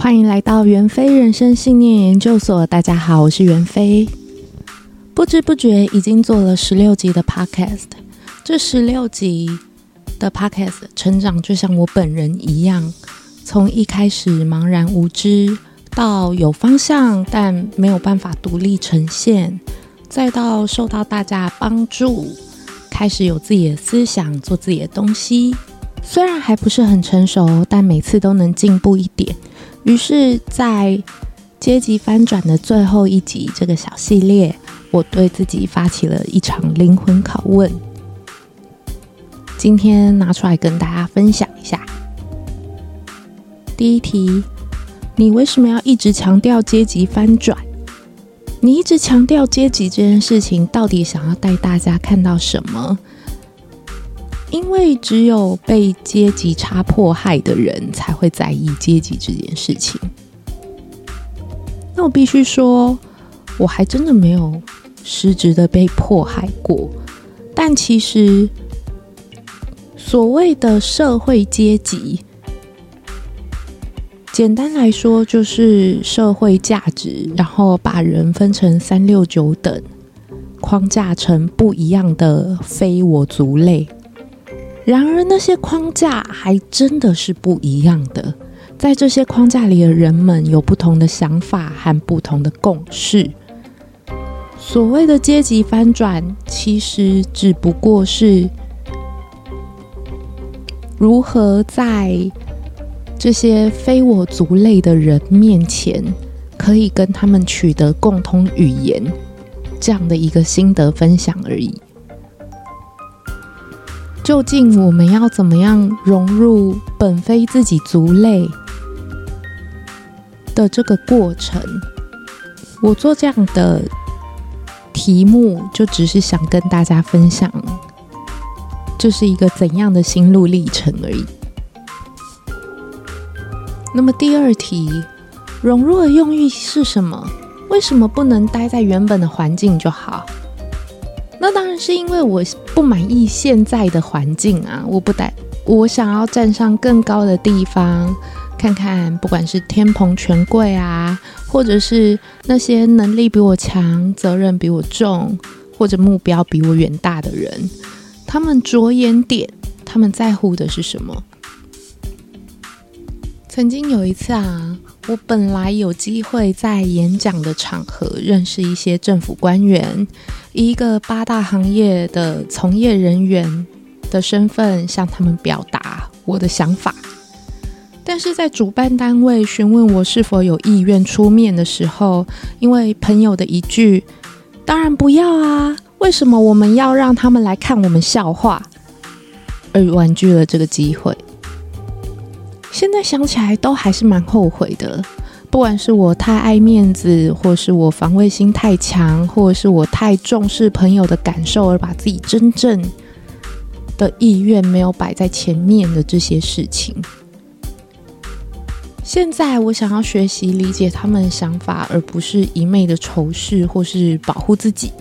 欢迎来到袁飞人生信念研究所。大家好，我是袁飞。不知不觉已经做了十六集的 Podcast。这十六集的 Podcast 成长，就像我本人一样，从一开始茫然无知，到有方向但没有办法独立呈现，再到受到大家帮助，开始有自己的思想，做自己的东西。虽然还不是很成熟，但每次都能进步一点。于是，在阶级翻转的最后一集这个小系列，我对自己发起了一场灵魂拷问。今天拿出来跟大家分享一下。第一题：你为什么要一直强调阶级翻转？你一直强调阶级这件事情，到底想要带大家看到什么？因为只有被阶级差迫害的人才会在意阶级这件事情。那我必须说，我还真的没有实质的被迫害过。但其实，所谓的社会阶级，简单来说就是社会价值，然后把人分成三六九等，框架成不一样的非我族类。然而，那些框架还真的是不一样的。在这些框架里的人们有不同的想法和不同的共识。所谓的阶级翻转，其实只不过是如何在这些非我族类的人面前，可以跟他们取得共通语言，这样的一个心得分享而已。究竟我们要怎么样融入本非自己族类的这个过程？我做这样的题目，就只是想跟大家分享，这是一个怎样的心路历程而已。那么第二题，融入的用意是什么？为什么不能待在原本的环境就好？那当然是因为我不满意现在的环境啊！我不待，我想要站上更高的地方，看看不管是天蓬权贵啊，或者是那些能力比我强、责任比我重，或者目标比我远大的人，他们着眼点，他们在乎的是什么？曾经有一次啊，我本来有机会在演讲的场合认识一些政府官员。以一个八大行业的从业人员的身份向他们表达我的想法，但是在主办单位询问我是否有意愿出面的时候，因为朋友的一句“当然不要啊，为什么我们要让他们来看我们笑话”，而婉拒了这个机会。现在想起来都还是蛮后悔的。不管是我太爱面子，或是我防卫心太强，或是我太重视朋友的感受，而把自己真正的意愿没有摆在前面的这些事情，现在我想要学习理解他们的想法，而不是一昧的仇视或是保护自己。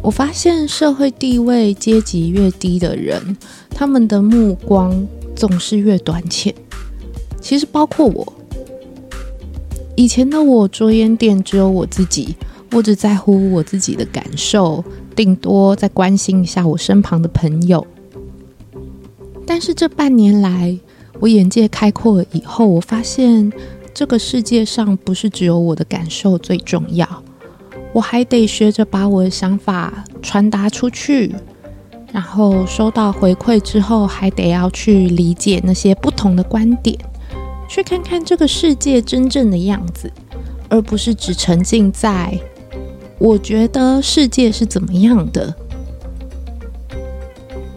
我发现社会地位阶级越低的人，他们的目光总是越短浅。其实包括我。以前的我着眼点只有我自己，我只在乎我自己的感受，顶多再关心一下我身旁的朋友。但是这半年来，我眼界开阔了以后，我发现这个世界上不是只有我的感受最重要，我还得学着把我的想法传达出去，然后收到回馈之后，还得要去理解那些不同的观点。去看看这个世界真正的样子，而不是只沉浸在我觉得世界是怎么样的。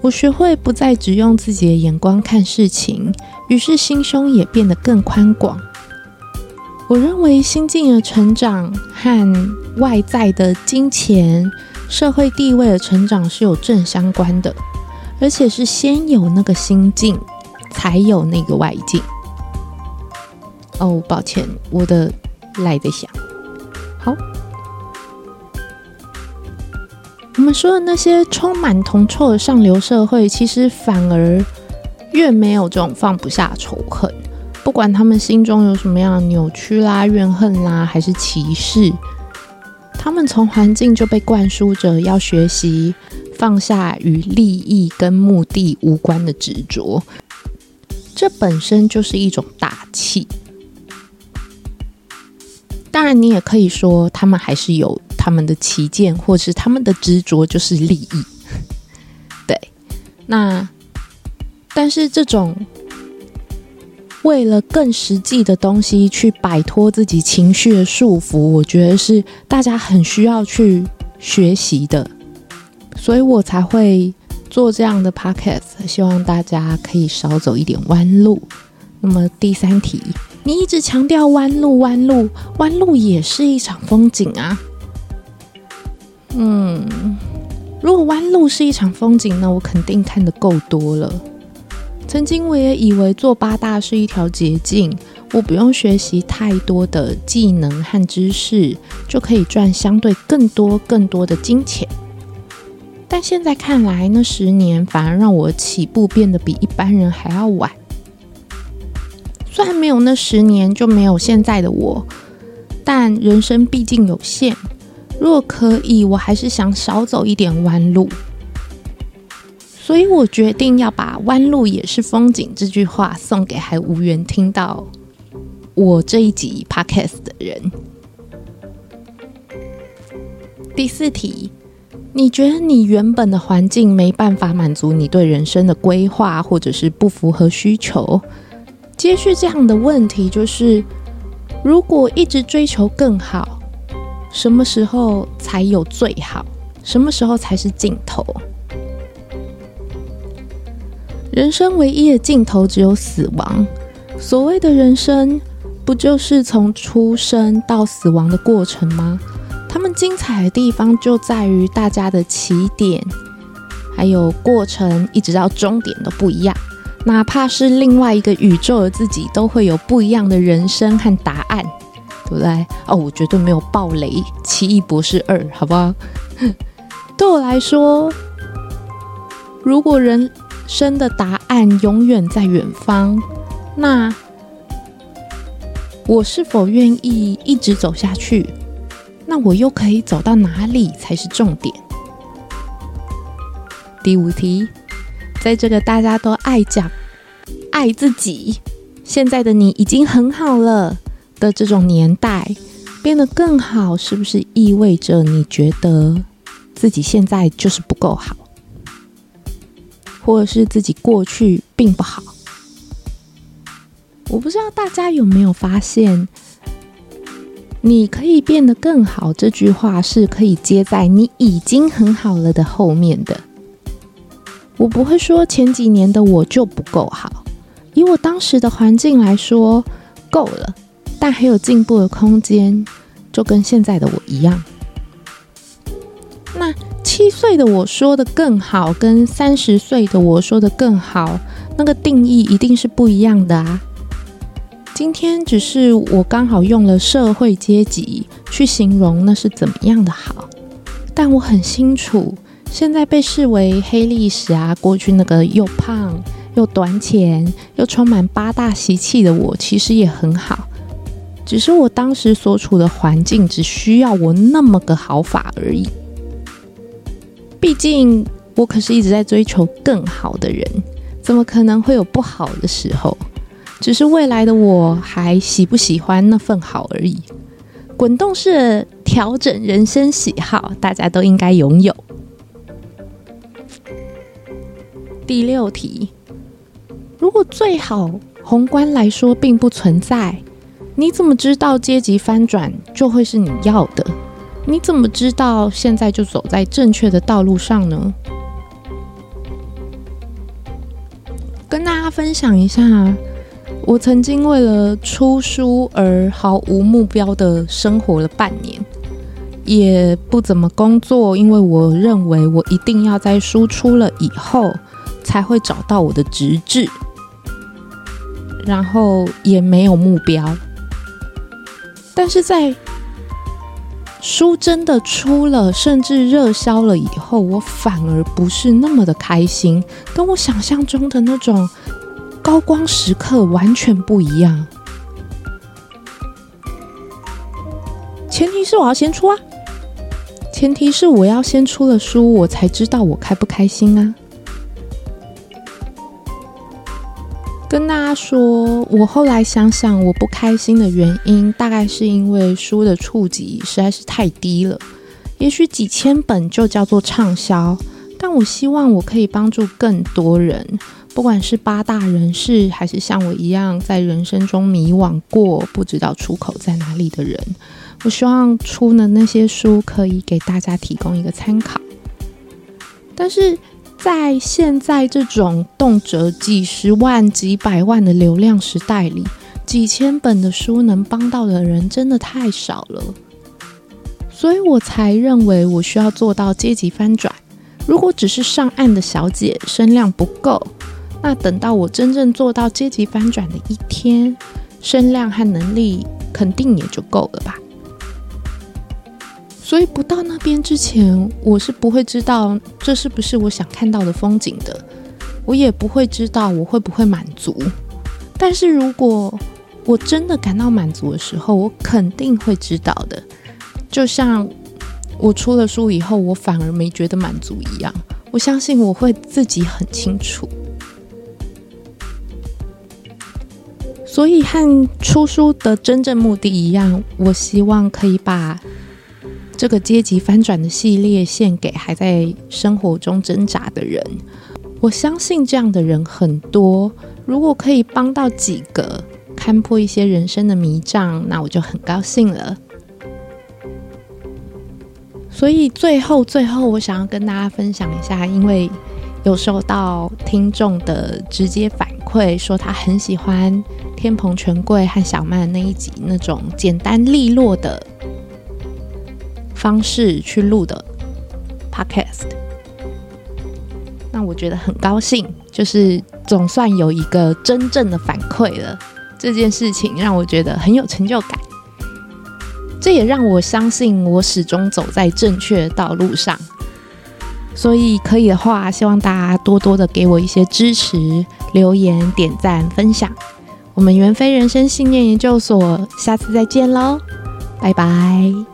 我学会不再只用自己的眼光看事情，于是心胸也变得更宽广。我认为心境的成长和外在的金钱、社会地位的成长是有正相关的，而且是先有那个心境，才有那个外境。哦，抱歉，我的赖在响。好，我们说的那些充满铜臭的上流社会，其实反而越没有这种放不下仇恨。不管他们心中有什么样的扭曲啦、怨恨啦，还是歧视，他们从环境就被灌输着要学习放下与利益跟目的无关的执着，这本身就是一种大气。当然，你也可以说他们还是有他们的旗舰，或是他们的执着就是利益。对，那但是这种。为了更实际的东西去摆脱自己情绪的束缚，我觉得是大家很需要去学习的，所以我才会做这样的 pocket，希望大家可以少走一点弯路。那么第三题，你一直强调弯路，弯路，弯路也是一场风景啊。嗯，如果弯路是一场风景，那我肯定看得够多了。曾经我也以为做八大是一条捷径，我不用学习太多的技能和知识，就可以赚相对更多更多的金钱。但现在看来，那十年反而让我起步变得比一般人还要晚。虽然没有那十年，就没有现在的我，但人生毕竟有限，如果可以，我还是想少走一点弯路。所以我决定要把“弯路也是风景”这句话送给还无缘听到我这一集 podcast 的人。第四题，你觉得你原本的环境没办法满足你对人生的规划，或者是不符合需求？接续这样的问题就是：如果一直追求更好，什么时候才有最好？什么时候才是尽头？人生唯一的尽头只有死亡。所谓的人生，不就是从出生到死亡的过程吗？他们精彩的地方就在于大家的起点，还有过程，一直到终点都不一样。哪怕是另外一个宇宙的自己，都会有不一样的人生和答案，对不对？哦，我绝对没有爆雷《奇异博士二》，好不好？对我来说，如果人生的答案永远在远方，那我是否愿意一直走下去？那我又可以走到哪里才是重点？第五题，在这个大家都爱讲爱自己，现在的你已经很好了的这种年代，变得更好，是不是意味着你觉得自己现在就是不够好？或者是自己过去并不好，我不知道大家有没有发现，你可以变得更好这句话是可以接在你已经很好了的后面的。我不会说前几年的我就不够好，以我当时的环境来说够了，但还有进步的空间，就跟现在的我一样。那。七岁的我说的更好，跟三十岁的我说的更好，那个定义一定是不一样的啊。今天只是我刚好用了社会阶级去形容那是怎么样的好，但我很清楚，现在被视为黑历史啊，过去那个又胖又短浅又充满八大习气的我，其实也很好，只是我当时所处的环境只需要我那么个好法而已。毕竟我可是一直在追求更好的人，怎么可能会有不好的时候？只是未来的我还喜不喜欢那份好而已。滚动式调整人生喜好，大家都应该拥有。第六题：如果最好宏观来说并不存在，你怎么知道阶级翻转就会是你要的？你怎么知道现在就走在正确的道路上呢？跟大家分享一下，我曾经为了出书而毫无目标的生活了半年，也不怎么工作，因为我认为我一定要在书出了以后才会找到我的直至，然后也没有目标，但是在书真的出了，甚至热销了以后，我反而不是那么的开心，跟我想象中的那种高光时刻完全不一样。前提是我要先出啊，前提是我要先出了书，我才知道我开不开心啊。跟大家说，我后来想想，我不开心的原因，大概是因为书的触及实在是太低了。也许几千本就叫做畅销，但我希望我可以帮助更多人，不管是八大人士，还是像我一样在人生中迷惘过、不知道出口在哪里的人。我希望出的那些书可以给大家提供一个参考，但是。在现在这种动辄几十万、几百万的流量时代里，几千本的书能帮到的人真的太少了，所以我才认为我需要做到阶级翻转。如果只是上岸的小姐声量不够，那等到我真正做到阶级翻转的一天，声量和能力肯定也就够了吧。所以不到那边之前，我是不会知道这是不是我想看到的风景的，我也不会知道我会不会满足。但是如果我真的感到满足的时候，我肯定会知道的。就像我出了书以后，我反而没觉得满足一样。我相信我会自己很清楚。所以和出书的真正目的一样，我希望可以把。这个阶级翻转的系列献给还在生活中挣扎的人，我相信这样的人很多。如果可以帮到几个，看破一些人生的迷障，那我就很高兴了。所以最后最后，我想要跟大家分享一下，因为有收到听众的直接反馈，说他很喜欢天蓬权贵和小曼那一集那种简单利落的。方式去录的 podcast，那我觉得很高兴，就是总算有一个真正的反馈了。这件事情让我觉得很有成就感，这也让我相信我始终走在正确的道路上。所以可以的话，希望大家多多的给我一些支持，留言、点赞、分享。我们袁飞人生信念研究所，下次再见喽，拜拜。